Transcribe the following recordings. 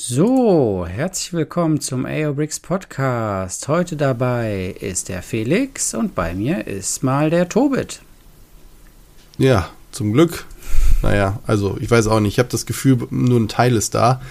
So, herzlich willkommen zum AO Bricks Podcast. Heute dabei ist der Felix und bei mir ist mal der Tobit. Ja, zum Glück. Naja, also ich weiß auch nicht. Ich habe das Gefühl, nur ein Teil ist da.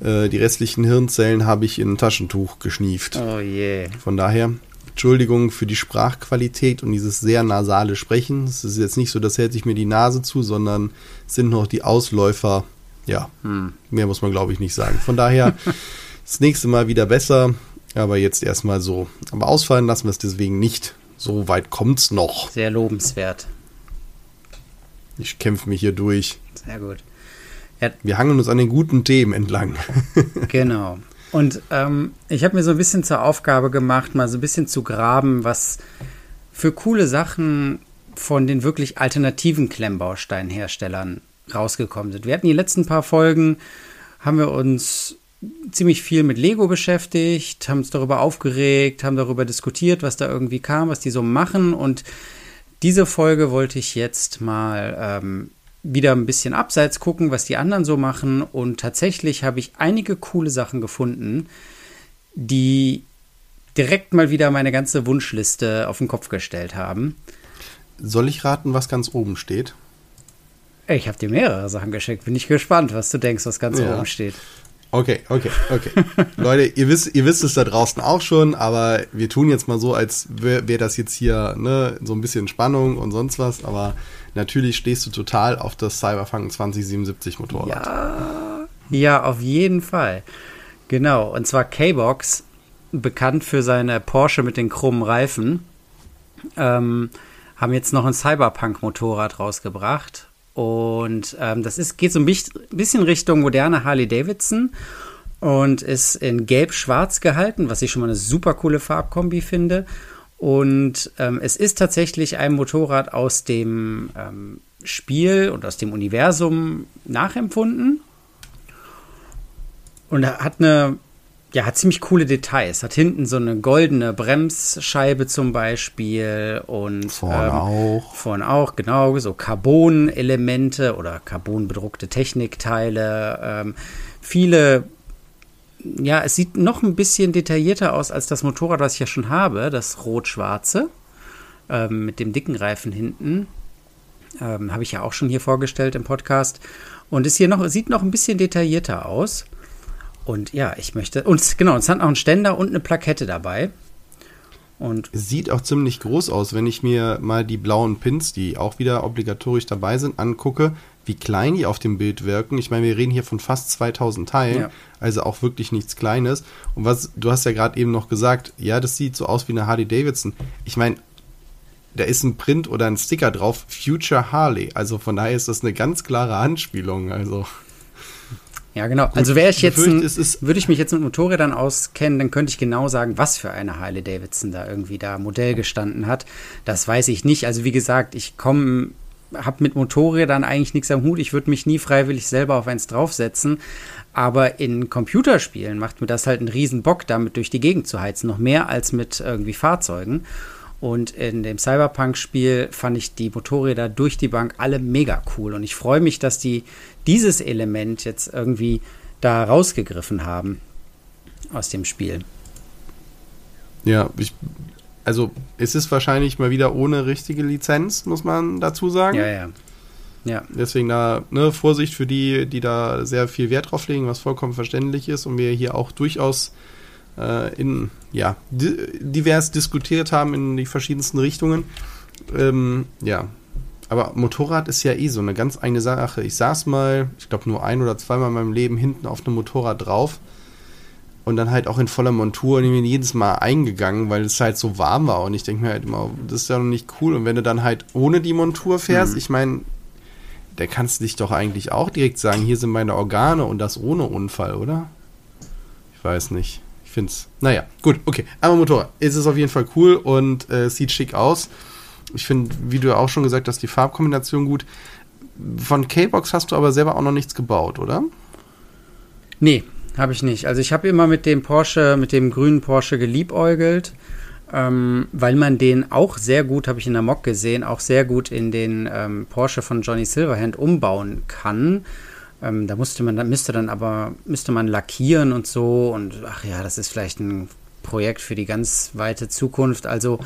Äh, die restlichen Hirnzellen habe ich in ein Taschentuch geschnieft. Oh je. Von daher, Entschuldigung für die Sprachqualität und dieses sehr nasale Sprechen. Es ist jetzt nicht so, das hält sich mir die Nase zu, sondern es sind noch die Ausläufer. Ja, hm. mehr muss man glaube ich nicht sagen. Von daher, das nächste Mal wieder besser, aber jetzt erstmal so. Aber ausfallen lassen wir es deswegen nicht. So weit kommt's noch. Sehr lobenswert. Ich kämpfe mich hier durch. Sehr gut. Ja. Wir hangeln uns an den guten Themen entlang. genau. Und ähm, ich habe mir so ein bisschen zur Aufgabe gemacht, mal so ein bisschen zu graben, was für coole Sachen von den wirklich alternativen Klemmbausteinherstellern rausgekommen sind. Wir hatten die letzten paar Folgen, haben wir uns ziemlich viel mit Lego beschäftigt, haben uns darüber aufgeregt, haben darüber diskutiert, was da irgendwie kam, was die so machen. Und diese Folge wollte ich jetzt mal ähm, wieder ein bisschen abseits gucken, was die anderen so machen. Und tatsächlich habe ich einige coole Sachen gefunden, die direkt mal wieder meine ganze Wunschliste auf den Kopf gestellt haben. Soll ich raten, was ganz oben steht? Ich habe dir mehrere Sachen geschickt. Bin ich gespannt, was du denkst, was ganz ja. oben steht. Okay, okay, okay. Leute, ihr wisst, ihr wisst es da draußen auch schon, aber wir tun jetzt mal so, als wäre wär das jetzt hier ne, so ein bisschen Spannung und sonst was, aber natürlich stehst du total auf das Cyberpunk 2077 Motorrad. Ja, ja, auf jeden Fall. Genau, und zwar K-Box, bekannt für seine Porsche mit den krummen Reifen, ähm, haben jetzt noch ein Cyberpunk-Motorrad rausgebracht. Und ähm, das ist, geht so ein bisschen Richtung moderne Harley Davidson und ist in gelb-schwarz gehalten, was ich schon mal eine super coole Farbkombi finde. Und ähm, es ist tatsächlich ein Motorrad aus dem ähm, Spiel und aus dem Universum nachempfunden. Und hat eine, ja, hat ziemlich coole Details. Hat hinten so eine goldene Bremsscheibe zum Beispiel und vorne ähm, auch. Vorne auch, genau, so Carbon-Elemente oder carbonbedruckte Technikteile. Ähm, viele ja, es sieht noch ein bisschen detaillierter aus als das Motorrad, was ich ja schon habe, das rot-schwarze ähm, mit dem dicken Reifen hinten. Ähm, habe ich ja auch schon hier vorgestellt im Podcast. Und ist hier noch, sieht noch ein bisschen detaillierter aus. Und ja, ich möchte. Und genau, es hat auch einen Ständer und eine Plakette dabei. Und sieht auch ziemlich groß aus, wenn ich mir mal die blauen Pins, die auch wieder obligatorisch dabei sind, angucke wie klein die auf dem Bild wirken. Ich meine, wir reden hier von fast 2000 Teilen, ja. also auch wirklich nichts Kleines. Und was, du hast ja gerade eben noch gesagt, ja, das sieht so aus wie eine Harley Davidson. Ich meine, da ist ein Print oder ein Sticker drauf, Future Harley. Also von daher ist das eine ganz klare Anspielung. Also. Ja, genau. Gut, also wäre ich jetzt, ein, würde ich mich jetzt mit Motorrädern auskennen, dann könnte ich genau sagen, was für eine Harley Davidson da irgendwie da Modell gestanden hat. Das weiß ich nicht. Also wie gesagt, ich komme habe mit Motorrädern eigentlich nichts am Hut. Ich würde mich nie freiwillig selber auf eins draufsetzen. Aber in Computerspielen macht mir das halt einen riesen Bock, damit durch die Gegend zu heizen. Noch mehr als mit irgendwie Fahrzeugen. Und in dem Cyberpunk-Spiel fand ich die Motorräder durch die Bank alle mega cool. Und ich freue mich, dass die dieses Element jetzt irgendwie da rausgegriffen haben aus dem Spiel. Ja, ich also es ist wahrscheinlich mal wieder ohne richtige Lizenz, muss man dazu sagen. Ja, ja. Ja. Deswegen da ne, Vorsicht für die, die da sehr viel Wert drauf legen, was vollkommen verständlich ist und wir hier auch durchaus äh, in ja divers diskutiert haben in die verschiedensten Richtungen. Ähm, ja, aber Motorrad ist ja eh so eine ganz eigene Sache. Ich saß mal, ich glaube nur ein oder zweimal in meinem Leben hinten auf einem Motorrad drauf und dann halt auch in voller Montur und ich bin jedes Mal eingegangen, weil es halt so warm war und ich denke mir halt immer, das ist ja noch nicht cool und wenn du dann halt ohne die Montur fährst, mhm. ich meine, da kannst du dich doch eigentlich auch direkt sagen, hier sind meine Organe und das ohne Unfall, oder? Ich weiß nicht. Finde es, naja, gut, okay. Aber Motorrad, es ist auf jeden Fall cool und äh, sieht schick aus. Ich finde, wie du auch schon gesagt hast, die Farbkombination gut. Von K-Box hast du aber selber auch noch nichts gebaut, oder? Nee, habe ich nicht. Also ich habe immer mit dem Porsche, mit dem grünen Porsche geliebäugelt, ähm, weil man den auch sehr gut, habe ich in der Mock gesehen, auch sehr gut in den ähm, Porsche von Johnny Silverhand umbauen kann. Ähm, da musste man, da müsste dann aber, müsste man lackieren und so und ach ja, das ist vielleicht ein Projekt für die ganz weite Zukunft. Also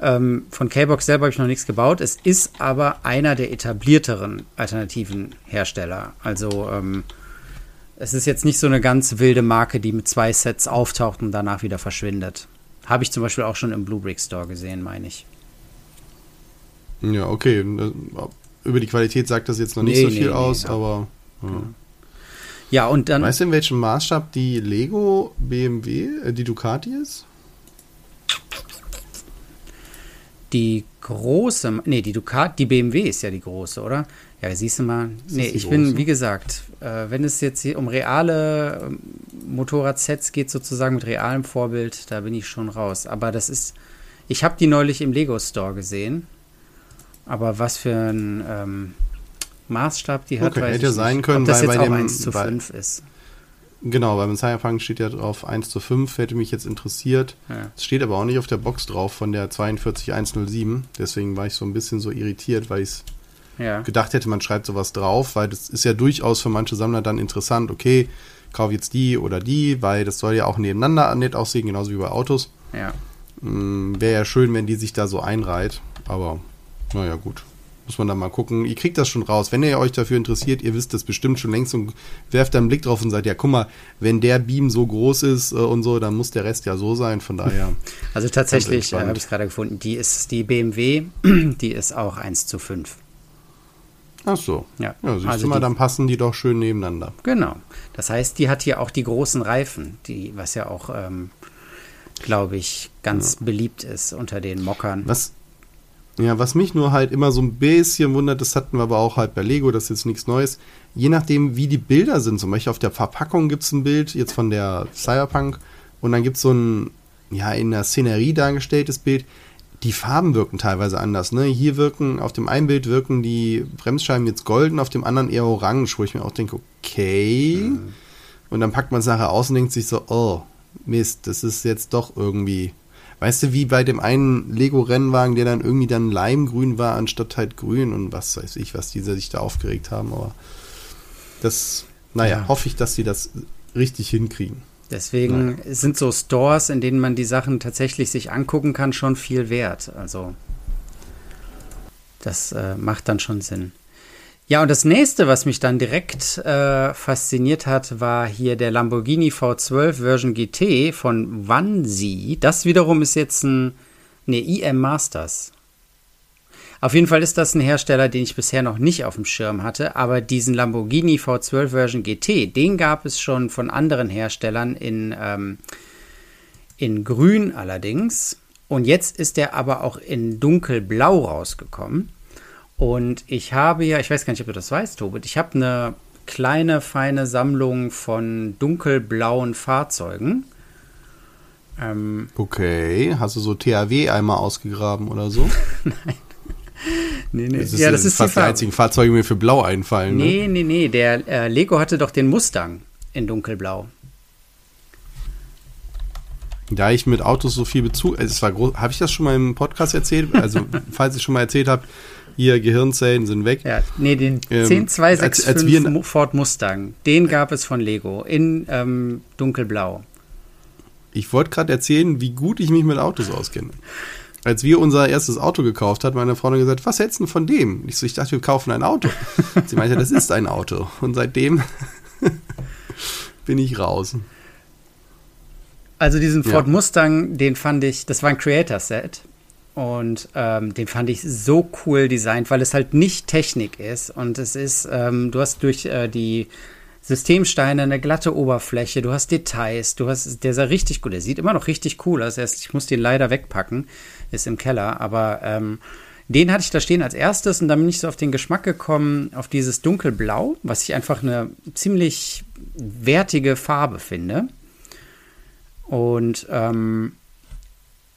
ähm, von K-Box selber habe ich noch nichts gebaut. Es ist aber einer der etablierteren alternativen Hersteller. Also ähm, es ist jetzt nicht so eine ganz wilde Marke, die mit zwei Sets auftaucht und danach wieder verschwindet. Habe ich zum Beispiel auch schon im Blue Brick Store gesehen, meine ich. Ja, okay. Über die Qualität sagt das jetzt noch nicht nee, so viel nee, aus, nee, aber. Ja. ja. und dann. Weißt du, in welchem Maßstab die Lego BMW, äh, die Ducati ist? Die große, nee, die Ducati, die BMW ist ja die große, oder? Ja, siehst du mal. Ist nee, ich große? bin, wie gesagt, äh, wenn es jetzt hier um reale ähm, Motorradsets geht, sozusagen mit realem Vorbild, da bin ich schon raus. Aber das ist, ich habe die neulich im Lego Store gesehen. Aber was für ein ähm, Maßstab die hat, okay, weiß hätte ich sein nicht. können, Ob das weil jetzt bei auch dem, 1 zu 5 ist. Genau, beim Cyberpunk steht ja drauf 1 zu 5, hätte mich jetzt interessiert. Ja. Es steht aber auch nicht auf der Box drauf von der 42107. Deswegen war ich so ein bisschen so irritiert, weil ich es ja. gedacht hätte, man schreibt sowas drauf, weil das ist ja durchaus für manche Sammler dann interessant. Okay, kauf jetzt die oder die, weil das soll ja auch nebeneinander nett aussehen, genauso wie bei Autos. Ja. Hm, Wäre ja schön, wenn die sich da so einreiht, aber naja, gut. Muss man dann mal gucken. Ihr kriegt das schon raus. Wenn ihr euch dafür interessiert, ihr wisst das bestimmt schon längst und werft da einen Blick drauf und sagt, ja, guck mal, wenn der Beam so groß ist äh, und so, dann muss der Rest ja so sein. Von daher. Also tatsächlich, äh, habe ich es gerade gefunden, die ist die BMW, die ist auch 1 zu 5. Ach so. Ja, ja siehst also du mal, die, dann passen die doch schön nebeneinander. Genau. Das heißt, die hat hier auch die großen Reifen, die, was ja auch, ähm, glaube ich, ganz ja. beliebt ist unter den Mockern. Was, ja, was mich nur halt immer so ein bisschen wundert, das hatten wir aber auch halt bei Lego, das ist jetzt nichts Neues. Je nachdem, wie die Bilder sind, zum Beispiel auf der Verpackung gibt es ein Bild, jetzt von der Cyberpunk, und dann gibt es so ein, ja, in der Szenerie dargestelltes Bild. Die Farben wirken teilweise anders. Ne? Hier wirken, auf dem einen Bild wirken die Bremsscheiben jetzt golden, auf dem anderen eher orange, wo ich mir auch denke, okay. Mhm. Und dann packt man es nachher aus und denkt sich so, oh, Mist, das ist jetzt doch irgendwie Weißt du, wie bei dem einen Lego-Rennwagen, der dann irgendwie dann Leimgrün war, anstatt halt grün und was weiß ich, was diese sich da aufgeregt haben. Aber das, naja, ja. hoffe ich, dass sie das richtig hinkriegen. Deswegen naja. sind so Stores, in denen man die Sachen tatsächlich sich angucken kann, schon viel wert. Also das äh, macht dann schon Sinn. Ja, und das nächste, was mich dann direkt äh, fasziniert hat, war hier der Lamborghini V12 Version GT von Wansi. Das wiederum ist jetzt ein ne, IM Masters. Auf jeden Fall ist das ein Hersteller, den ich bisher noch nicht auf dem Schirm hatte, aber diesen Lamborghini V12 Version GT, den gab es schon von anderen Herstellern in, ähm, in Grün allerdings. Und jetzt ist der aber auch in dunkelblau rausgekommen. Und ich habe ja, ich weiß gar nicht, ob du das weißt, Tobit, ich habe eine kleine, feine Sammlung von dunkelblauen Fahrzeugen. Ähm, okay, hast du so THW einmal ausgegraben oder so? Nein. Nee, nee. Das ist ja, das ist fast die, die einzigen Fahrzeuge, die mir für blau einfallen. Ne? Nee, nee, nee. Der äh, Lego hatte doch den Mustang in dunkelblau. Da ich mit Autos so viel Bezug, es war groß, habe ich das schon mal im Podcast erzählt? Also, falls ich schon mal erzählt habe, hier Gehirnzellen sind weg. Ja, nee, den ähm, 10265 als, als wir, Ford Mustang, den gab es von Lego in ähm, dunkelblau. Ich wollte gerade erzählen, wie gut ich mich mit Autos auskenne. Als wir unser erstes Auto gekauft hat, meine Frau gesagt, was hältst du von dem? Ich so, ich dachte, wir kaufen ein Auto. Sie meinte, das ist ein Auto. Und seitdem bin ich raus. Also diesen Ford ja. Mustang, den fand ich, das war ein Creator-Set. Und ähm, den fand ich so cool designt, weil es halt nicht Technik ist. Und es ist, ähm, du hast durch äh, die Systemsteine eine glatte Oberfläche, du hast Details, du hast, der sah richtig gut, der sieht immer noch richtig cool aus. Ich muss den leider wegpacken, ist im Keller, aber ähm, den hatte ich da stehen als erstes und dann bin ich so auf den Geschmack gekommen, auf dieses dunkelblau, was ich einfach eine ziemlich wertige Farbe finde. Und ähm,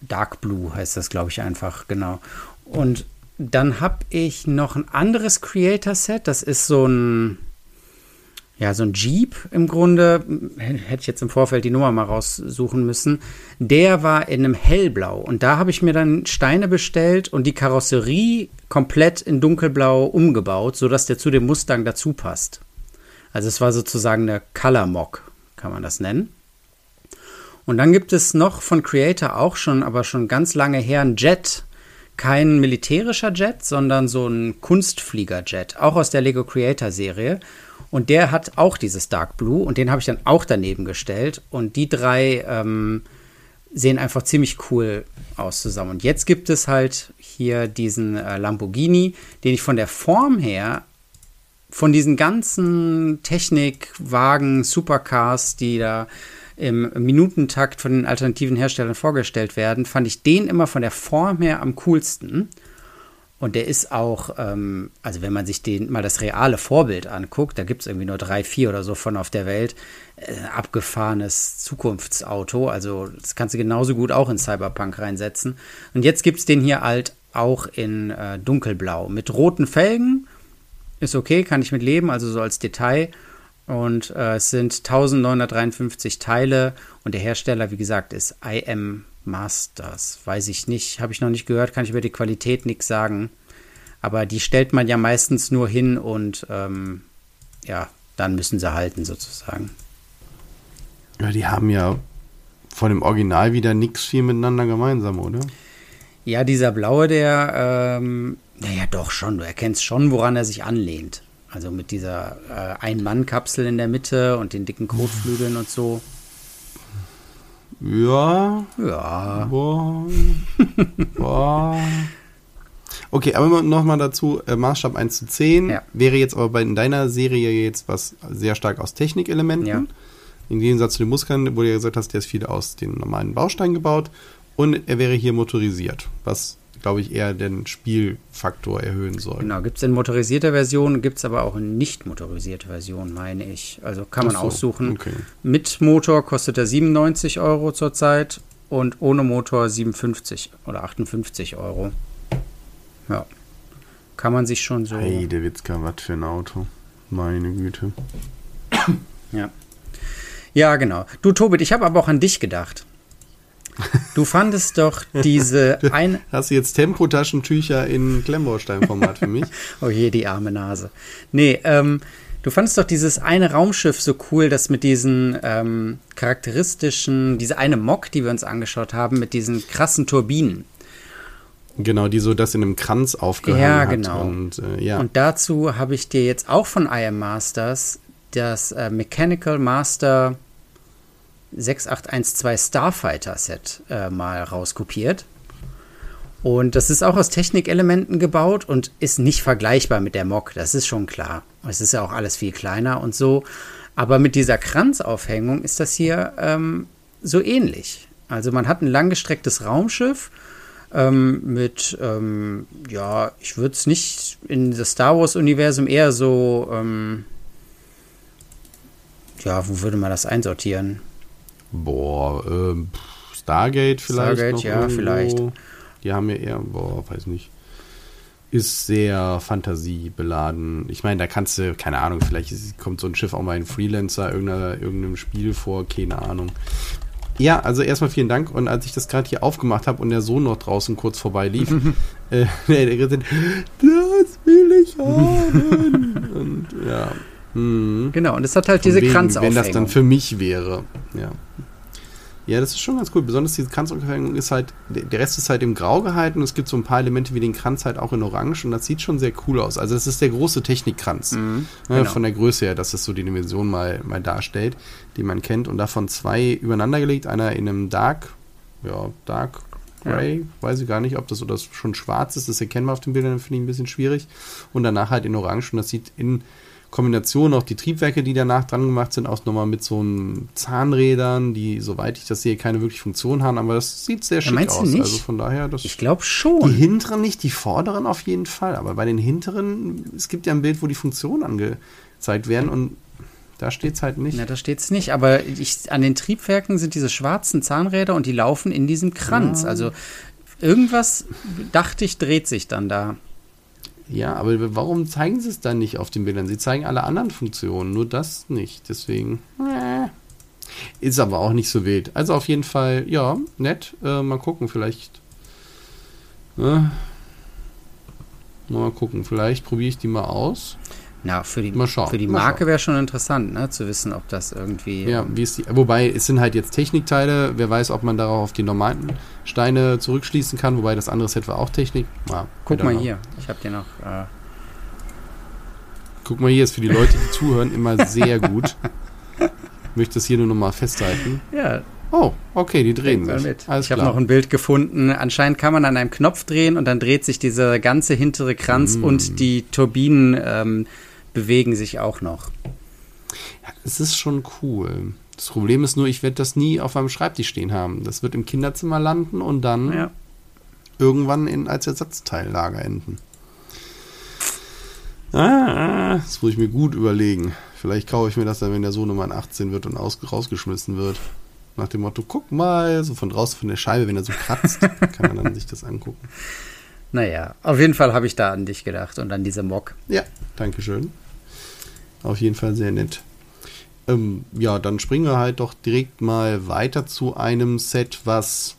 Dark Blue heißt das, glaube ich, einfach, genau. Und dann habe ich noch ein anderes Creator-Set. Das ist so ein, ja, so ein Jeep im Grunde. Hätte ich jetzt im Vorfeld die Nummer mal raussuchen müssen. Der war in einem hellblau. Und da habe ich mir dann Steine bestellt und die Karosserie komplett in dunkelblau umgebaut, sodass der zu dem Mustang dazu passt. Also es war sozusagen eine Color Mock, kann man das nennen. Und dann gibt es noch von Creator auch schon, aber schon ganz lange her, ein Jet. Kein militärischer Jet, sondern so ein Kunstflieger-Jet, auch aus der Lego Creator Serie. Und der hat auch dieses Dark Blue und den habe ich dann auch daneben gestellt. Und die drei ähm, sehen einfach ziemlich cool aus zusammen. Und jetzt gibt es halt hier diesen äh, Lamborghini, den ich von der Form her, von diesen ganzen Technikwagen, Supercars, die da im Minutentakt von den alternativen Herstellern vorgestellt werden, fand ich den immer von der Form her am coolsten. Und der ist auch, ähm, also wenn man sich den mal das reale Vorbild anguckt, da gibt es irgendwie nur drei, vier oder so von auf der Welt, äh, abgefahrenes Zukunftsauto. Also das kannst du genauso gut auch in Cyberpunk reinsetzen. Und jetzt gibt es den hier halt auch in äh, dunkelblau mit roten Felgen. Ist okay, kann ich mit leben, also so als Detail. Und äh, es sind 1953 Teile und der Hersteller, wie gesagt, ist IM Masters. Weiß ich nicht, habe ich noch nicht gehört, kann ich über die Qualität nichts sagen. Aber die stellt man ja meistens nur hin und ähm, ja, dann müssen sie halten sozusagen. Ja, die haben ja von dem Original wieder nichts viel miteinander gemeinsam, oder? Ja, dieser blaue, der, ähm, naja, doch schon, du erkennst schon, woran er sich anlehnt. Also mit dieser äh, Ein-Mann-Kapsel in der Mitte und den dicken Kotflügeln und so. Ja. Ja. Boah. Boah. Okay, aber nochmal dazu, äh, Maßstab 1 zu 10 Ja. wäre jetzt aber bei in deiner Serie jetzt was sehr stark aus Technikelementen. Ja. Im Gegensatz zu den Muskeln, wo du ja gesagt hast, der ist viel aus den normalen Bausteinen gebaut. Und er wäre hier motorisiert, was, glaube ich, eher den Spielfaktor erhöhen soll. Genau, gibt es in motorisierter Version, gibt es aber auch in nicht motorisierte Version, meine ich. Also kann man so, aussuchen. okay. Mit Motor kostet er 97 Euro zurzeit und ohne Motor 57 oder 58 Euro. Ja. Kann man sich schon so. Hey, der Witzka, was für ein Auto. Meine Güte. Ja. Ja, genau. Du, Tobit, ich habe aber auch an dich gedacht. Du fandest doch diese ein. Hast du jetzt Tempotaschentücher in Klemmbausteinformat für mich? Oh je, die arme Nase. Nee, ähm, du fandest doch dieses eine Raumschiff so cool, das mit diesen ähm, charakteristischen, diese eine Mock, die wir uns angeschaut haben, mit diesen krassen Turbinen. Genau, die so das in einem Kranz aufgehangen Ja, hat. genau. Und, äh, ja. Und dazu habe ich dir jetzt auch von IM Masters das äh, Mechanical Master 6812 Starfighter Set äh, mal rauskopiert. Und das ist auch aus Technikelementen gebaut und ist nicht vergleichbar mit der Mock, das ist schon klar. Es ist ja auch alles viel kleiner und so. Aber mit dieser Kranzaufhängung ist das hier ähm, so ähnlich. Also man hat ein langgestrecktes Raumschiff ähm, mit, ähm, ja, ich würde es nicht in das Star Wars-Universum eher so, ähm, ja, wo würde man das einsortieren? Boah, pff, Stargate vielleicht. Stargate, ja, irgendwo. vielleicht. Die haben ja eher, boah, weiß nicht. Ist sehr fantasiebeladen. Ich meine, da kannst du, keine Ahnung, vielleicht kommt so ein Schiff auch mal in Freelancer, irgendeinem Spiel vor, keine Ahnung. Ja, also erstmal vielen Dank. Und als ich das gerade hier aufgemacht habe und der Sohn noch draußen kurz vorbei lief, äh, der, der gesagt, das will ich haben. und ja. Hm. Genau, und es hat halt Von diese wegen, Kranzaufhängung. Wenn das dann für mich wäre. Ja. Ja, das ist schon ganz cool. Besonders diese Kranzaufhängung ist halt, der Rest ist halt im Grau gehalten und es gibt so ein paar Elemente wie den Kranz halt auch in Orange und das sieht schon sehr cool aus. Also das ist der große Technikkranz. Mhm, ne, genau. Von der Größe her, dass es so die Dimension mal, mal darstellt, die man kennt. Und davon zwei übereinander gelegt. Einer in einem Dark, ja, Dark Grey, weiß ich gar nicht, ob das oder das schon schwarz ist, das ist erkennbar auf den Bildern, finde ich ein bisschen schwierig. Und danach halt in Orange und das sieht in Kombination auch die Triebwerke, die danach dran gemacht sind, auch nochmal mit so einem Zahnrädern, die, soweit ich das sehe, keine wirklich Funktion haben, aber das sieht sehr schick meinst du aus. nicht? Also von daher, das. Ich glaube die schon. hinteren nicht, die vorderen auf jeden Fall, aber bei den hinteren, es gibt ja ein Bild, wo die Funktionen angezeigt werden und da steht es halt nicht. Na, da steht es nicht, aber ich, an den Triebwerken sind diese schwarzen Zahnräder und die laufen in diesem Kranz. Ja. Also irgendwas, dachte ich, dreht sich dann da. Ja, aber warum zeigen sie es dann nicht auf den Bildern? Sie zeigen alle anderen Funktionen, nur das nicht. Deswegen äh, ist aber auch nicht so wild. Also auf jeden Fall, ja, nett. Äh, mal gucken, vielleicht. Äh, mal gucken, vielleicht probiere ich die mal aus. Na, für die, Mal schauen, für die Marke wäre schon interessant, ne, zu wissen, ob das irgendwie. Ja, wie ist die, wobei es sind halt jetzt Technikteile. Wer weiß, ob man darauf auf die normalen Steine zurückschließen kann. Wobei das andere Set war auch Technik. Ja, Guck I don't mal know. hier. Ich habe dir noch. Äh, Guck mal hier, ist für die Leute, die zuhören, immer sehr gut. Ich möchte das hier nur nochmal festhalten. ja, Oh, okay, die drehen sich. mit. Alles ich habe noch ein Bild gefunden. Anscheinend kann man an einem Knopf drehen und dann dreht sich dieser ganze hintere Kranz Mm. und die Turbinen ähm, bewegen sich auch noch. Es ist schon cool. Das Problem ist nur, ich werde das nie auf meinem Schreibtisch stehen haben. Das wird im Kinderzimmer landen und dann Ja. irgendwann in, als Ersatzteillager enden. Ah, das muss ich mir gut überlegen. Vielleicht kaufe ich mir das dann, wenn der Sohnemann 18 wird und aus, rausgeschmissen wird. Nach dem Motto, guck mal, so von draußen von der Scheibe, wenn er so kratzt, kann man dann sich das angucken. Naja, auf jeden Fall habe ich da an dich gedacht und an diese Mock. Ja, Dankeschön. Auf jeden Fall sehr nett. Ähm, ja, dann springen wir halt doch direkt mal weiter zu einem Set, was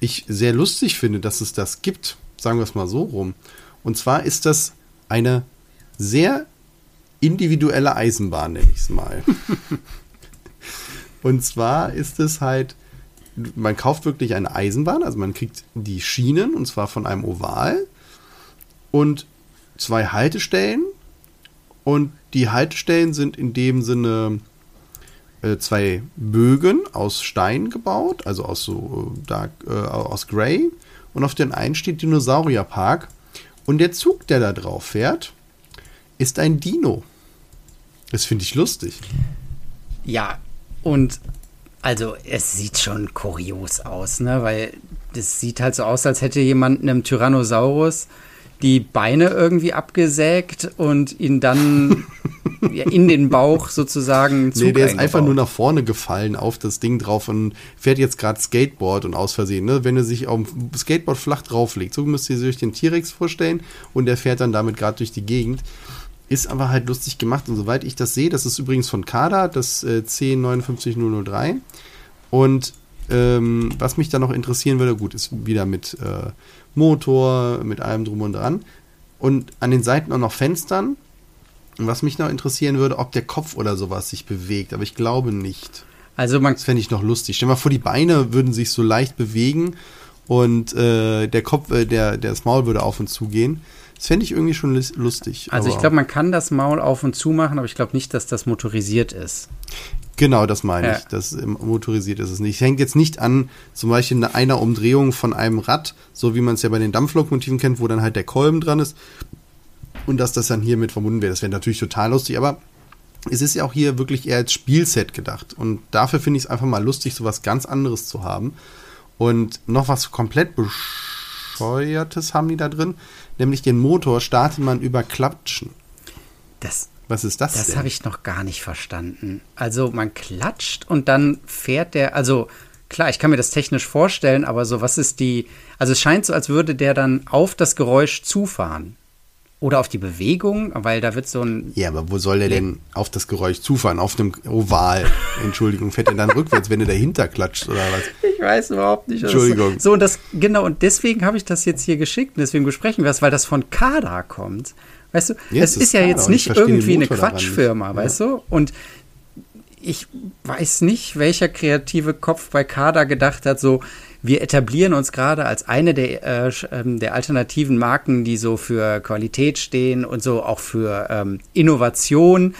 ich sehr lustig finde, dass es das gibt. Sagen wir es mal so rum. Und zwar ist das eine sehr individuelle Eisenbahn, nenne ich es mal. Und zwar ist es halt, man kauft wirklich eine Eisenbahn, also man kriegt die Schienen, und zwar von einem Oval und zwei Haltestellen. Und die Haltestellen sind in dem Sinne äh, zwei Bögen aus Stein gebaut, also aus so äh, dark, äh, aus Grey. Und auf den einen steht Dinosaurierpark. Und der Zug, der da drauf fährt, ist ein Dino. Das finde ich lustig. Ja, und also es sieht schon kurios aus, ne? Weil das sieht halt so aus, als hätte jemand einem Tyrannosaurus die Beine irgendwie abgesägt und ihn dann in den Bauch sozusagen Zug Nee, der ist einfach nur nach vorne gefallen auf das Ding drauf und fährt jetzt gerade Skateboard und aus Versehen. Ne? Wenn er sich auf dem Skateboard flach drauflegt, so müsst ihr euch den T-Rex vorstellen und der fährt dann damit gerade durch die Gegend. Ist aber halt lustig gemacht und soweit ich das sehe, das ist übrigens von Kada, das äh, C59003. Und ähm, was mich da noch interessieren würde, gut, ist wieder mit äh, Motor, mit allem drum und dran. Und an den Seiten auch noch Fenstern. Und was mich noch interessieren würde, ob der Kopf oder sowas sich bewegt, aber ich glaube nicht. Also man Das fände ich noch lustig. Stell dir mal vor, die Beine würden sich so leicht bewegen und äh, der Kopf, äh, der, der das Maul würde auf und zu gehen. Das fände ich irgendwie schon lus- lustig. Also ich glaube, man kann das Maul auf und zu machen, aber ich glaube nicht, dass das motorisiert ist. Genau, das meine Ja. ich. Das motorisiert ist es nicht. Es hängt jetzt nicht an zum Beispiel eine- einer Umdrehung von einem Rad, so wie man es ja bei den Dampflokomotiven kennt, wo dann halt der Kolben dran ist und dass das dann hiermit verbunden wäre. Das wäre natürlich total lustig, aber es ist ja auch hier wirklich eher als Spielset gedacht. Und dafür finde ich es einfach mal lustig, so was ganz anderes zu haben. Und noch was komplett bescheuertes haben die da drin, nämlich den Motor startet man über Klatschen. Das, Was ist das, das habe ich noch gar nicht verstanden. Also man klatscht und dann fährt der, also klar, ich kann mir das technisch vorstellen, aber so was ist die, also es scheint so, als würde der dann auf das Geräusch zufahren. Oder auf die Bewegung, weil da wird so ein, Ja, aber wo soll der denn auf das Geräusch zufahren? Auf einem Oval. Entschuldigung, fährt er dann rückwärts, wenn er dahinter klatscht oder was? Ich weiß überhaupt nicht. Entschuldigung. So, und das, genau, und deswegen habe ich das jetzt hier geschickt und deswegen besprechen wir es, weil das von Kada kommt. Weißt du, Ja, es ist, ist ja Kada jetzt nicht irgendwie eine. Quatschfirma, Ja. weißt du? Und ich weiß nicht, welcher kreative Kopf bei Kada gedacht hat, so, wir etablieren uns gerade als eine der, äh, ähm, der alternativen Marken, die so für Qualität stehen und so auch für ähm, Innovation.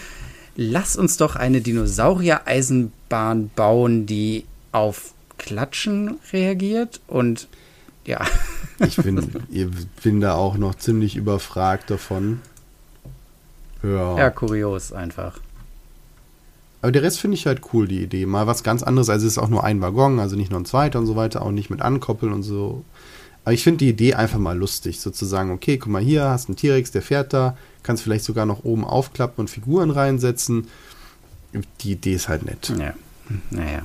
Lass uns doch eine Dinosaurier-Eisenbahn bauen, die auf Klatschen reagiert und ja. Ich bin, ich bin da auch noch ziemlich überfragt davon. Ja. Ja, kurios einfach. Aber der Rest finde ich halt cool, die Idee. Mal was ganz anderes. Also es ist auch nur ein Waggon, also nicht nur ein zweiter und so weiter, auch nicht mit ankoppeln und so. Aber ich finde die Idee einfach mal lustig, sozusagen, okay, guck mal hier, hast einen T-Rex, der fährt da, kannst vielleicht sogar noch oben aufklappen und Figuren reinsetzen. Die Idee ist halt nett. Ja. Naja.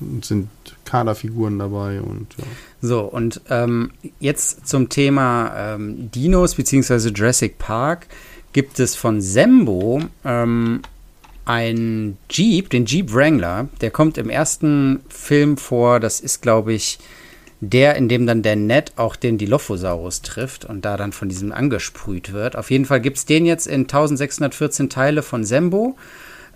Und sind Kaderfiguren dabei und ja. So, und ähm, jetzt zum Thema ähm, Dinos bzw. Jurassic Park gibt es von Sembo ähm, ein Jeep, den Jeep Wrangler. Der kommt im ersten Film vor. Das ist, glaube ich, der, in dem dann der Ned auch den Dilophosaurus trifft und da dann von diesem angesprüht wird. Auf jeden Fall gibt es den jetzt in 1614 Teile von Sembo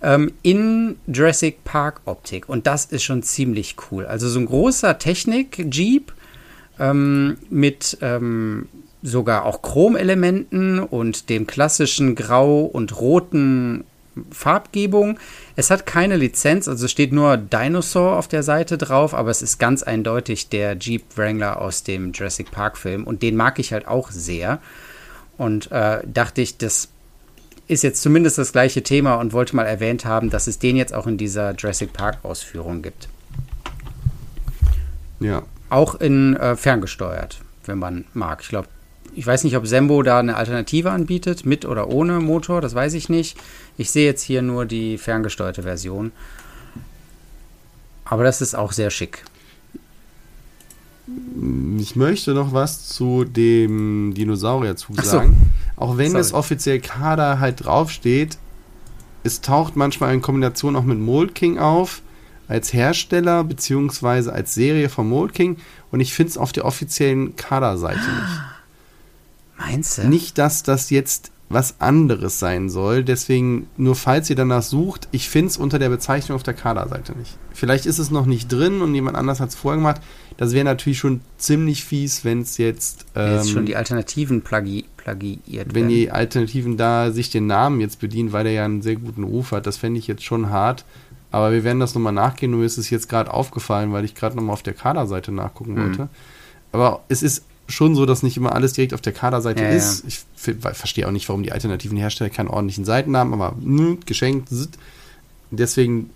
ähm, in Jurassic Park Optik. Und das ist schon ziemlich cool. Also so ein großer Technik-Jeep ähm, mit ähm, sogar auch Chromelementen und dem klassischen Grau- und roten Farbgebung. Es hat keine Lizenz, also steht nur Dinosaur auf der Seite drauf, aber es ist ganz eindeutig der Jeep Wrangler aus dem Jurassic Park Film und den mag ich halt auch sehr. Und äh, dachte ich, das ist jetzt zumindest das gleiche Thema und wollte mal erwähnt haben, dass es den jetzt auch in dieser Jurassic Park Ausführung gibt. Ja. Auch in äh, ferngesteuert, wenn man mag. Ich glaube, ich weiß nicht, ob Sembo da eine Alternative anbietet, mit oder ohne Motor, das weiß ich nicht. Ich sehe jetzt hier nur die ferngesteuerte Version. Aber das ist auch sehr schick. Ich möchte noch was zu dem Dinosaurier zusagen. So. Auch wenn Sorry. es offiziell Kader halt draufsteht, es taucht manchmal in Kombination auch mit Mold King auf, als Hersteller beziehungsweise als Serie von Mold King. Und ich finde es auf der offiziellen Kaderseite nicht. Meinst du? Nicht, dass das jetzt was anderes sein soll. Deswegen, nur falls ihr danach sucht, ich finde es unter der Bezeichnung auf der Kaderseite nicht. Vielleicht ist es noch nicht drin und jemand anders hat es vorher gemacht. Das wäre natürlich schon ziemlich fies, wenn es jetzt. Ähm, jetzt schon die Alternativen plagi plagiiert Wenn werden. die Alternativen da sich den Namen jetzt bedienen, weil der ja einen sehr guten Ruf hat, das fände ich jetzt schon hart. Aber wir werden das nochmal nachgehen. Nur ist es jetzt gerade aufgefallen, weil ich gerade nochmal auf der Kaderseite nachgucken mhm. wollte. Aber es ist schon so, dass nicht immer alles direkt auf der Kaderseite ja, ist. Ja. Ich verstehe auch nicht, warum die alternativen Hersteller keinen ordentlichen Seiten haben, aber mh, hm, geschenkt. Deswegen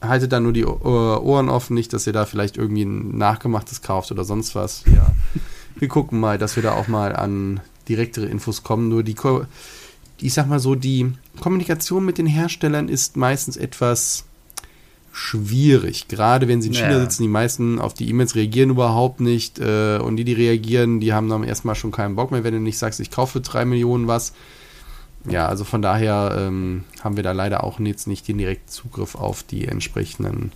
haltet da nur die Ohren offen, nicht, dass ihr da vielleicht irgendwie ein nachgemachtes kauft oder sonst was. Ja. Wir gucken mal, dass wir da auch mal an direktere Infos kommen. Nur die, ich sag mal so, die Kommunikation mit den Herstellern ist meistens etwas schwierig. Gerade wenn sie in China ja. sitzen, die meisten auf die E-Mails reagieren überhaupt nicht. Äh, und die, die reagieren, die haben dann erstmal schon keinen Bock mehr, wenn du nicht sagst, ich kaufe für drei Millionen was. Ja, also von daher ähm, haben wir da leider auch jetzt nicht den direkten Zugriff auf die entsprechenden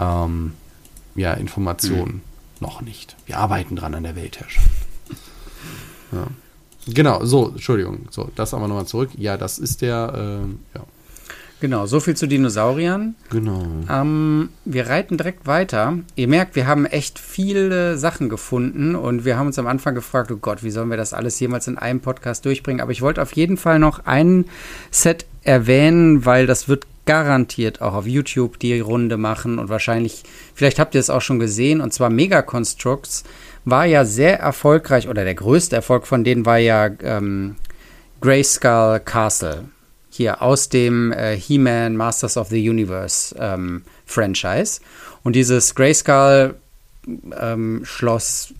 ähm, ja, Informationen. Mhm. Noch nicht. Wir arbeiten dran an der Weltherrschaft. Ja. Genau, so, Entschuldigung. So, das aber nochmal zurück. Ja, das ist der, äh, ja. Genau, so viel zu Dinosauriern. Genau. Ähm, wir reiten direkt weiter. Ihr merkt, wir haben echt viele Sachen gefunden und wir haben uns am Anfang gefragt, oh Gott, wie sollen wir das alles jemals in einem Podcast durchbringen? Aber ich wollte auf jeden Fall noch ein Set erwähnen, weil das wird garantiert auch auf YouTube die Runde machen und wahrscheinlich, vielleicht habt ihr es auch schon gesehen, und zwar Mega Constructs war ja sehr erfolgreich oder der größte Erfolg von denen war ja ähm, Grayskull Castle hier aus dem äh, He-Man Masters of the Universe ähm, Franchise. Und dieses Grayskull ähm, Schloss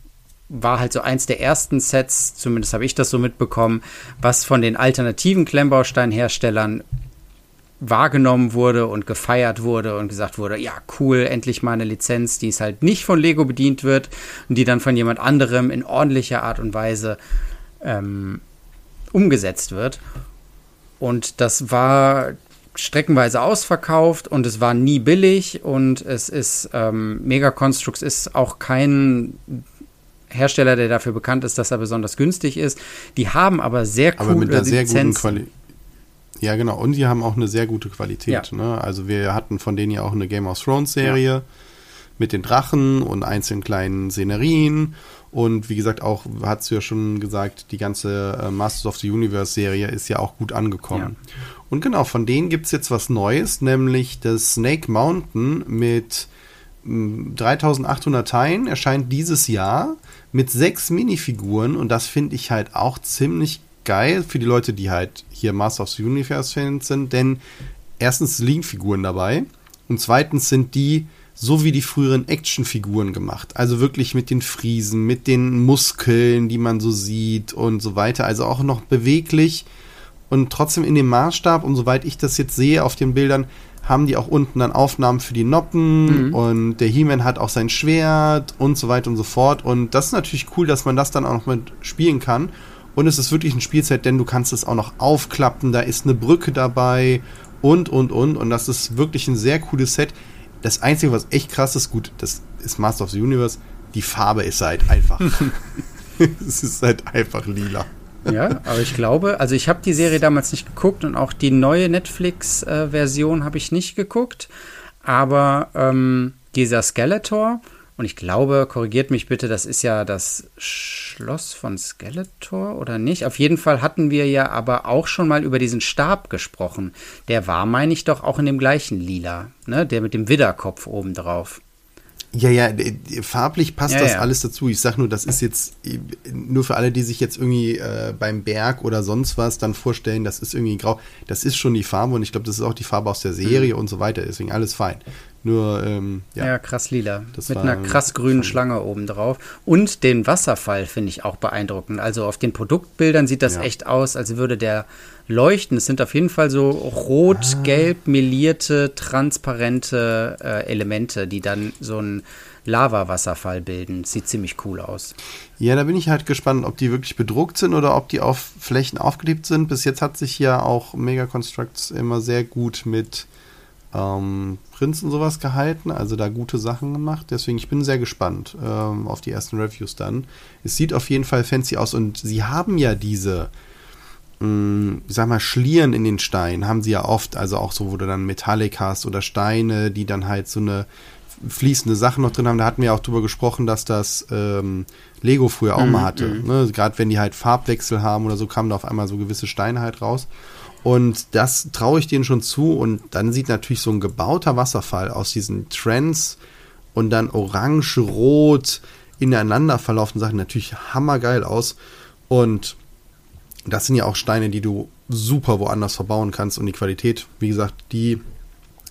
war halt so eins der ersten Sets, zumindest habe ich das so mitbekommen, was von den alternativen Klemmbausteinherstellern wahrgenommen wurde und gefeiert wurde und gesagt wurde, ja, cool, endlich mal eine Lizenz, die es halt nicht von Lego bedient wird und die dann von jemand anderem in ordentlicher Art und Weise ähm, umgesetzt wird. Und das war streckenweise ausverkauft und es war nie billig und es ist ähm, Mega Constructs ist auch kein Hersteller, der dafür bekannt ist, dass er besonders günstig ist. Die haben aber sehr coole aber mit einer sehr guten Qualität. Ja, genau. Und die haben auch eine sehr gute Qualität. Ja. Ne? Also wir hatten von denen ja auch eine Game of Thrones Serie ja. mit den Drachen und einzelnen kleinen Szenerien und wie gesagt, auch hast du ja schon gesagt, die ganze äh, Masters of the Universe Serie ist ja auch gut angekommen. Ja. Und genau, von denen gibt es jetzt was Neues, nämlich das Snake Mountain mit 3800 mm, Teilen, erscheint dieses Jahr mit sechs Minifiguren und das finde ich halt auch ziemlich geil für die Leute, die halt hier Masters of the Universe Fans sind, denn erstens liegen Figuren dabei und zweitens sind die so wie die früheren Actionfiguren gemacht. Also wirklich mit den Friesen, mit den Muskeln, die man so sieht und so weiter. Also auch noch beweglich und trotzdem in dem Maßstab. Und soweit ich das jetzt sehe auf den Bildern, haben die auch unten dann Aufnahmen für die Noppen mhm. und der He-Man hat auch sein Schwert und so weiter und so fort. Und das ist natürlich cool, dass man das dann auch noch mit spielen kann. Und es ist wirklich ein Spielzeit, denn du kannst es auch noch aufklappen, da ist eine Brücke dabei und, und, und. Und das ist wirklich ein sehr cooles Set. Das Einzige, was echt krass ist, gut, das ist Master of the Universe, die Farbe ist halt einfach. es ist halt einfach lila. Ja, aber ich glaube, also ich habe die Serie damals nicht geguckt und auch die neue Netflix-Version äh, habe ich nicht geguckt. Aber ähm, dieser Skeletor, und ich glaube, korrigiert mich bitte, das ist ja das Schloss von Skeletor oder nicht? Auf jeden Fall hatten wir ja aber auch schon mal über diesen Stab gesprochen. Der war, meine ich, doch auch in dem gleichen Lila, ne? Der mit dem Widderkopf oben drauf. Ja, ja, farblich passt ja, das ja. alles dazu. Ich sag nur, das ist jetzt nur für alle, die sich jetzt irgendwie äh, beim Berg oder sonst was dann vorstellen, das ist irgendwie grau. Das ist schon die Farbe und ich glaube, das ist auch die Farbe aus der Serie mhm. und so weiter. Deswegen alles fein. Nur, ähm, ja. Ja, krass lila. Mit einer krass grünen Schlange oben drauf. Und den Wasserfall finde ich auch beeindruckend. Also auf den Produktbildern sieht das ja. echt aus, als würde der leuchten. Es sind auf jeden Fall so rot-gelb ah. melierte, transparente äh, Elemente, die dann so ein Lava-Wasserfall bilden. Sieht ziemlich cool aus. Ja, da bin ich halt gespannt, ob die wirklich bedruckt sind oder ob die auf Flächen aufgeklebt sind. Bis jetzt hat sich ja auch Mega Constructs immer sehr gut mit ähm, Prints und sowas gehalten, also da gute Sachen gemacht. Deswegen, ich bin sehr gespannt ähm, auf die ersten Reviews dann. Es sieht auf jeden Fall fancy aus und sie haben ja diese, mh, mm, ich sag mal, Schlieren in den Steinen, haben sie ja oft, also auch so, wo du dann Metallic hast oder Steine, die dann halt so eine fließende Sache noch drin haben. Da hatten wir auch drüber gesprochen, dass das ähm, Lego früher auch mm, mal hatte. Mm. Ne? Gerade wenn die halt Farbwechsel haben oder so, kamen da auf einmal so gewisse Steine halt raus. Und das traue ich denen schon zu. Und dann sieht natürlich so ein gebauter Wasserfall aus diesen Trends und dann orange, rot ineinander verlaufenden Sachen natürlich hammergeil aus. Und das sind ja auch Steine, die du super woanders verbauen kannst. Und die Qualität, wie gesagt, die,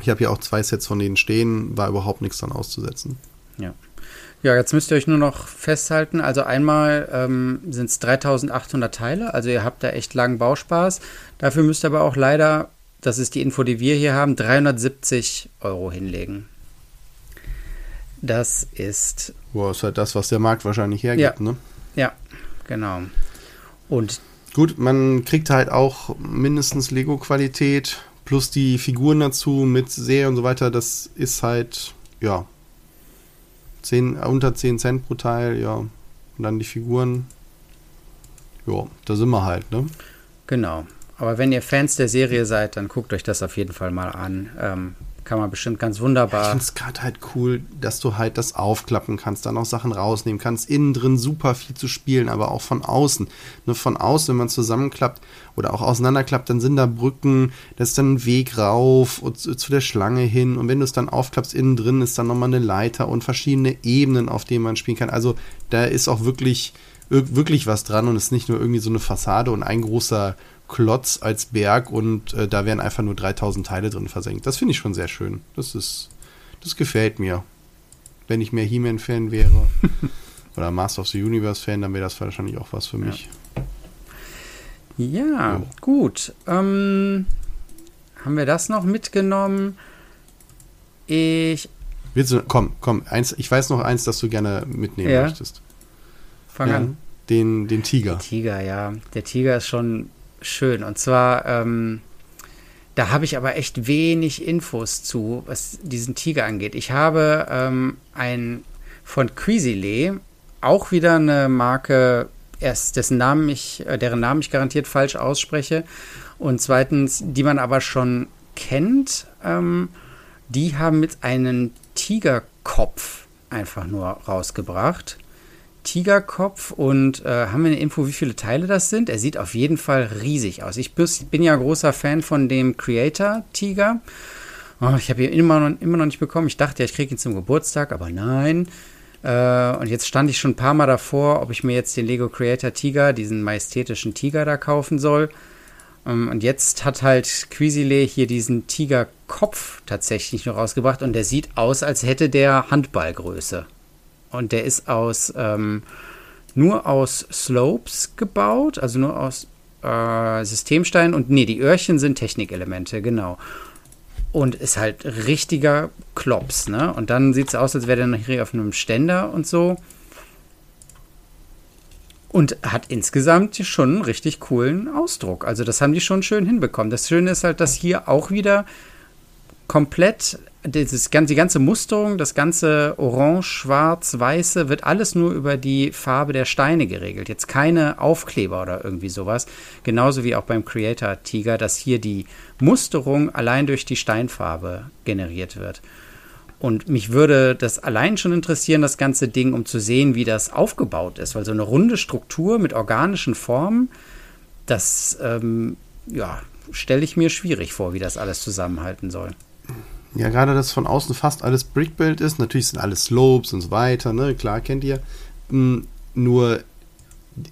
ich habe ja auch zwei Sets von denen stehen, war überhaupt nichts dran auszusetzen. Ja. Ja, jetzt müsst ihr euch nur noch festhalten. Also einmal ähm, sind es 3800 Teile, also ihr habt da echt langen Bauspaß. Dafür müsst ihr aber auch leider, das ist die Info, die wir hier haben, 370 Euro hinlegen. Das ist. Boah, ist halt das, was der Markt wahrscheinlich hergibt, ja. ne? Ja, genau. Und. Gut, man kriegt halt auch mindestens Lego-Qualität plus die Figuren dazu mit Serie und so weiter. Das ist halt, ja, 10, äh, unter 10 Cent pro Teil, ja. Und dann die Figuren. Ja, da sind wir halt, ne? Genau. Aber wenn ihr Fans der Serie seid, dann guckt euch das auf jeden Fall mal an. Ähm, kann man bestimmt ganz wunderbar. ich finde es gerade halt cool, dass du halt das aufklappen kannst, dann auch Sachen rausnehmen kannst. Innen drin super viel zu spielen, aber auch von außen. Nur von außen, wenn man zusammenklappt oder auch auseinanderklappt, dann sind da Brücken, da ist dann ein Weg rauf und zu, zu der Schlange hin. Und wenn du es dann aufklappst, innen drin ist dann nochmal eine Leiter und verschiedene Ebenen, auf denen man spielen kann. Also da ist auch wirklich, wirklich was dran und es ist nicht nur irgendwie so eine Fassade und ein großer Klotz als Berg und äh, da werden einfach nur 3000 Teile drin versenkt. Das finde ich schon sehr schön. Das ist, das gefällt mir. Wenn ich mehr He-Man-Fan wäre oder Master of the Universe-Fan, dann wäre das wahrscheinlich auch was für mich. Ja, ja so. gut. Ähm, haben wir das noch mitgenommen? Ich. Willst du, komm, komm, eins, ich weiß noch eins, das du gerne mitnehmen ja. möchtest. Fang ja, an. Den, den Tiger. Der Tiger, ja. Der Tiger ist schon schön. Und zwar, ähm, da habe ich aber echt wenig Infos zu, was diesen Tiger angeht. Ich habe ähm, ein von Quizzile, auch wieder eine Marke, erst dessen Namen ich, äh, deren Namen ich garantiert falsch ausspreche. Und zweitens, die man aber schon kennt, ähm, die haben mit einem Tigerkopf einfach nur rausgebracht. Tigerkopf und äh, haben wir eine Info, wie viele Teile das sind? Er sieht auf jeden Fall riesig aus. Ich bin ja großer Fan von dem Creator-Tiger. Oh, ich habe ihn immer noch, immer noch nicht bekommen. Ich dachte ja, ich kriege ihn zum Geburtstag, aber nein. Äh, und jetzt stand ich schon ein paar Mal davor, ob ich mir jetzt den Lego Creator Tiger, diesen majestätischen Tiger da kaufen soll. Um, ähm, und jetzt hat halt Quizile hier diesen Tigerkopf tatsächlich noch rausgebracht und der sieht aus, als hätte der Handballgröße. Und der ist aus ähm, nur aus Slopes gebaut, also nur aus äh, Systemsteinen. Und nee, die Öhrchen sind Technikelemente, genau. Und ist halt richtiger Klops, ne? Und dann sieht es aus, als wäre der noch hier auf einem Ständer und so. Und hat insgesamt schon einen richtig coolen Ausdruck. Also das haben die schon schön hinbekommen. Das Schöne ist halt, dass hier auch wieder komplett, dieses, die ganze Musterung, das ganze Orange, Schwarz, Weiße wird alles nur über die Farbe der Steine geregelt. Jetzt keine Aufkleber oder irgendwie sowas. Genauso wie auch beim Creator Tiger, dass hier die Musterung allein durch die Steinfarbe generiert wird. Und mich würde das allein schon interessieren, das ganze Ding, um zu sehen, wie das aufgebaut ist. Weil so eine runde Struktur mit organischen Formen, das ähm, ja, stelle ich mir schwierig vor, wie das alles zusammenhalten soll. Ja, gerade dass von außen fast alles Brickbuild ist. Natürlich sind alles Slopes und so weiter, ne? Klar, kennt ihr. Hm, nur,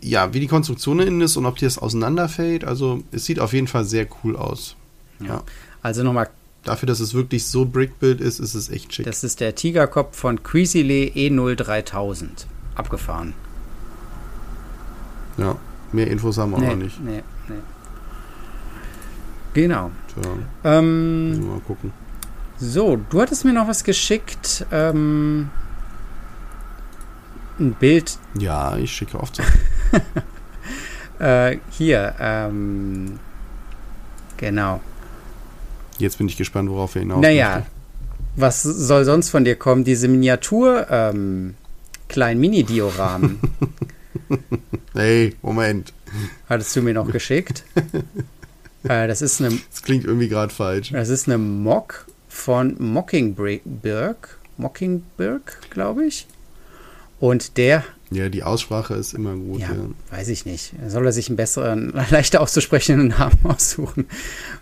ja, wie die Konstruktion innen ist und ob die das auseinanderfällt. Also, es sieht auf jeden Fall sehr cool aus. Ja. ja. Also nochmal. Dafür, dass es wirklich so Brickbuild ist, ist es echt schick. Das ist der Tigerkopf von Quisile E03000. Abgefahren. Ja, mehr Infos haben wir nee, auch noch nicht. Nee, nee. Genau. Tja, ähm, mal gucken. So, du hattest mir noch was geschickt. Ähm, ein Bild. Ja, ich schicke oft äh, hier, ähm, genau. Jetzt bin ich gespannt, worauf wir hinaus Naja, möchte. was soll sonst von dir kommen? Diese Miniatur, ähm, kleinen Mini-Dioramen. hey, Moment. Hattest du mir noch geschickt? äh, das ist eine. Das klingt irgendwie gerade falsch. Das ist eine Mock von Mockingbird, Mockingbird, glaube ich. Und der. Ja, die Aussprache ist immer gut. Ja, ja, weiß ich nicht. Soll er sich einen besseren, leichter auszusprechenden Namen aussuchen?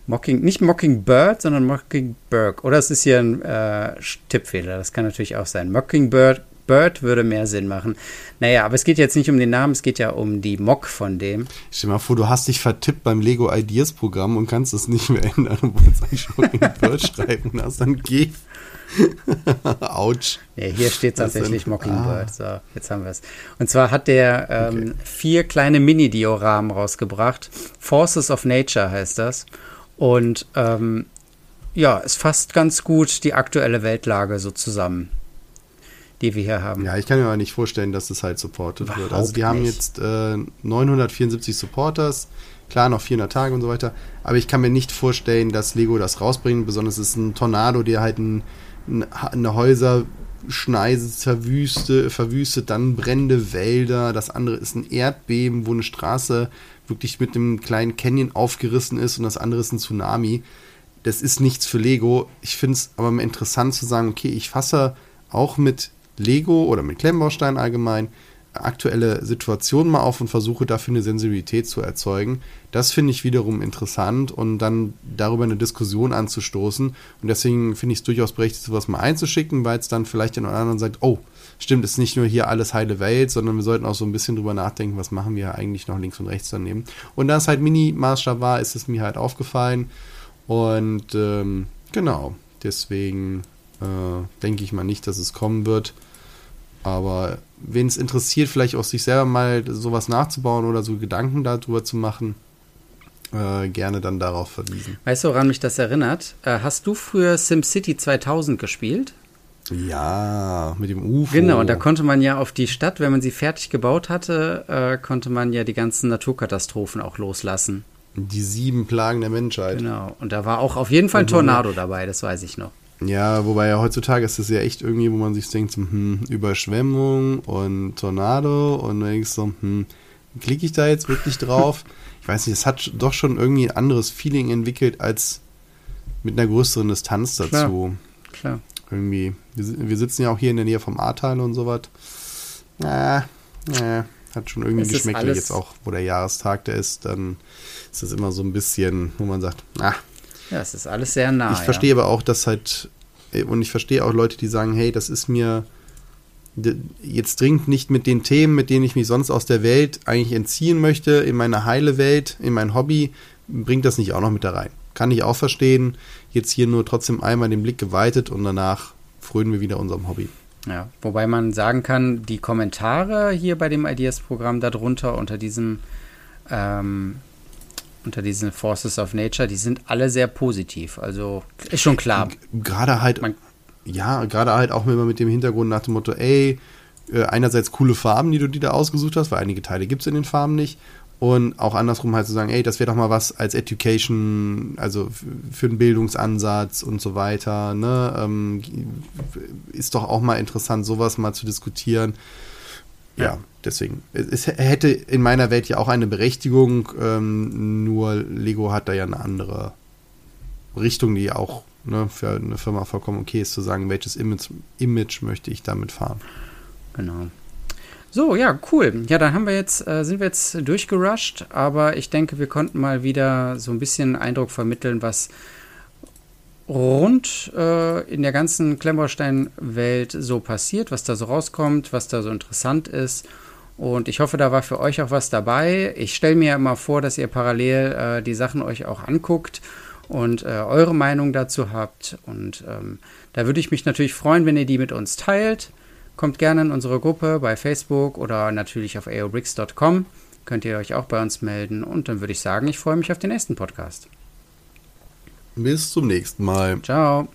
Mocking, nicht Mockingbird, sondern Mockingbird. Oder es ist hier ein äh, Tippfehler. Das kann natürlich auch sein. Mockingbird Bird würde mehr Sinn machen. Naja, aber es geht jetzt nicht um den Namen, es geht ja um die Mock von dem. Stell dir mal vor, du hast dich vertippt beim Lego Ideas Programm und kannst es nicht mehr ändern und wolltest eigentlich schon in Bird schreiben und hast dann G. Autsch. Ja, hier steht tatsächlich Mockingbird. Ah. So, jetzt haben wir es. Und zwar hat der ähm, okay. vier kleine Mini-Dioramen rausgebracht. Forces of Nature heißt das. Und ähm, ja, es fasst ganz gut die aktuelle Weltlage so zusammen die wir hier haben. Ja, ich kann mir aber nicht vorstellen, dass das halt supported Überhaupt wird. Also die nicht. haben jetzt äh, 974 Supporters, klar noch 400 Tage und so weiter, aber ich kann mir nicht vorstellen, dass Lego das rausbringt, besonders ist ein Tornado, der halt ein, ein, eine Häuserschneise zerwüste, verwüstet, dann brennende Wälder, das andere ist ein Erdbeben, wo eine Straße wirklich mit einem kleinen Canyon aufgerissen ist und das andere ist ein Tsunami. Das ist nichts für Lego. Ich finde es aber interessant zu sagen, okay, ich fasse auch mit Lego oder mit Klemmbausteinen allgemein aktuelle Situationen mal auf und versuche dafür eine Sensibilität zu erzeugen. Das finde ich wiederum interessant und dann darüber eine Diskussion anzustoßen. Und deswegen finde ich es durchaus berechtigt, sowas mal einzuschicken, weil es dann vielleicht in anderen sagt, oh, stimmt, ist nicht nur hier alles heile Welt, sondern wir sollten auch so ein bisschen drüber nachdenken, was machen wir eigentlich noch links und rechts daneben. Und da es halt Mini-Maßstab war, ist es mir halt aufgefallen. Und ähm, genau, deswegen äh, denke ich mal nicht, dass es kommen wird. Aber wen es interessiert, vielleicht auch sich selber mal sowas nachzubauen oder so Gedanken darüber zu machen, äh, gerne dann darauf verwiesen. Weißt du, woran mich das erinnert? Äh, hast du früher SimCity 2000 gespielt? Ja, mit dem UFO. Genau, und da konnte man ja auf die Stadt, wenn man sie fertig gebaut hatte, äh, konnte man ja die ganzen Naturkatastrophen auch loslassen. Die sieben Plagen der Menschheit. Genau, und da war auch auf jeden Fall ein Tornado dabei, das weiß ich noch. Ja, wobei ja heutzutage ist es ja echt irgendwie, wo man sich denkt, so, hm, Überschwemmung und Tornado und dann denkst so, hm, klicke ich da jetzt wirklich drauf? ich weiß nicht, es hat doch schon irgendwie ein anderes Feeling entwickelt als mit einer größeren Distanz dazu. Klar. Klar. Irgendwie, wir, wir sitzen ja auch hier in der Nähe vom Ahrtal und sowas. Äh, äh, hat schon irgendwie geschmeckt, jetzt auch, wo der Jahrestag da ist, dann ist das immer so ein bisschen, wo man sagt, ah, ja, es ist alles sehr nah. Ich verstehe aber auch, dass halt, und ich verstehe auch Leute, die sagen, hey, das ist mir jetzt dringend nicht mit den Themen, mit denen ich mich sonst aus der Welt eigentlich entziehen möchte, in meine heile Welt, in mein Hobby, bringt das nicht auch noch mit da rein. Kann ich auch verstehen. Jetzt hier nur trotzdem einmal den Blick geweitet und danach frönen wir wieder unserem Hobby. Ja, wobei man sagen kann, die Kommentare hier bei dem Ideas-Programm darunter unter diesem ähm, unter diesen Forces of Nature, die sind alle sehr positiv. Also ist schon klar. Gerade halt, Man, ja, gerade halt auch immer mit dem Hintergrund nach dem Motto, ey, äh, einerseits coole Farben, die du dir da ausgesucht hast, weil einige Teile gibt es in den Farben nicht. Und auch andersrum halt zu sagen, ey, das wäre doch mal was als Education, also für einen Bildungsansatz und so weiter. Ne? Ähm, ist doch auch mal interessant, sowas mal zu diskutieren. Ja, ja deswegen. Es hätte in meiner Welt ja auch eine Berechtigung, ähm, nur Lego hat da ja eine andere Richtung, die auch ne, für eine Firma vollkommen okay ist, zu sagen, welches Image, Image möchte ich damit fahren. Genau. So, ja, cool. Ja, dann haben wir jetzt, äh, sind wir jetzt durchgerusht, aber ich denke, wir konnten mal wieder so ein bisschen Eindruck vermitteln, was rund äh, in der ganzen Klemmbaustein-Welt so passiert, was da so rauskommt, was da so interessant ist. Und ich hoffe, da war für euch auch was dabei. Ich stelle mir immer vor, dass ihr parallel äh, die Sachen euch auch anguckt und äh, eure Meinung dazu habt. Und ähm, da würde ich mich natürlich freuen, wenn ihr die mit uns teilt. Kommt gerne in unsere Gruppe bei Facebook oder natürlich auf aobricks.com. Könnt ihr euch auch bei uns melden. Und dann würde ich sagen, ich freue mich auf den nächsten Podcast. Bis zum nächsten Mal. Ciao.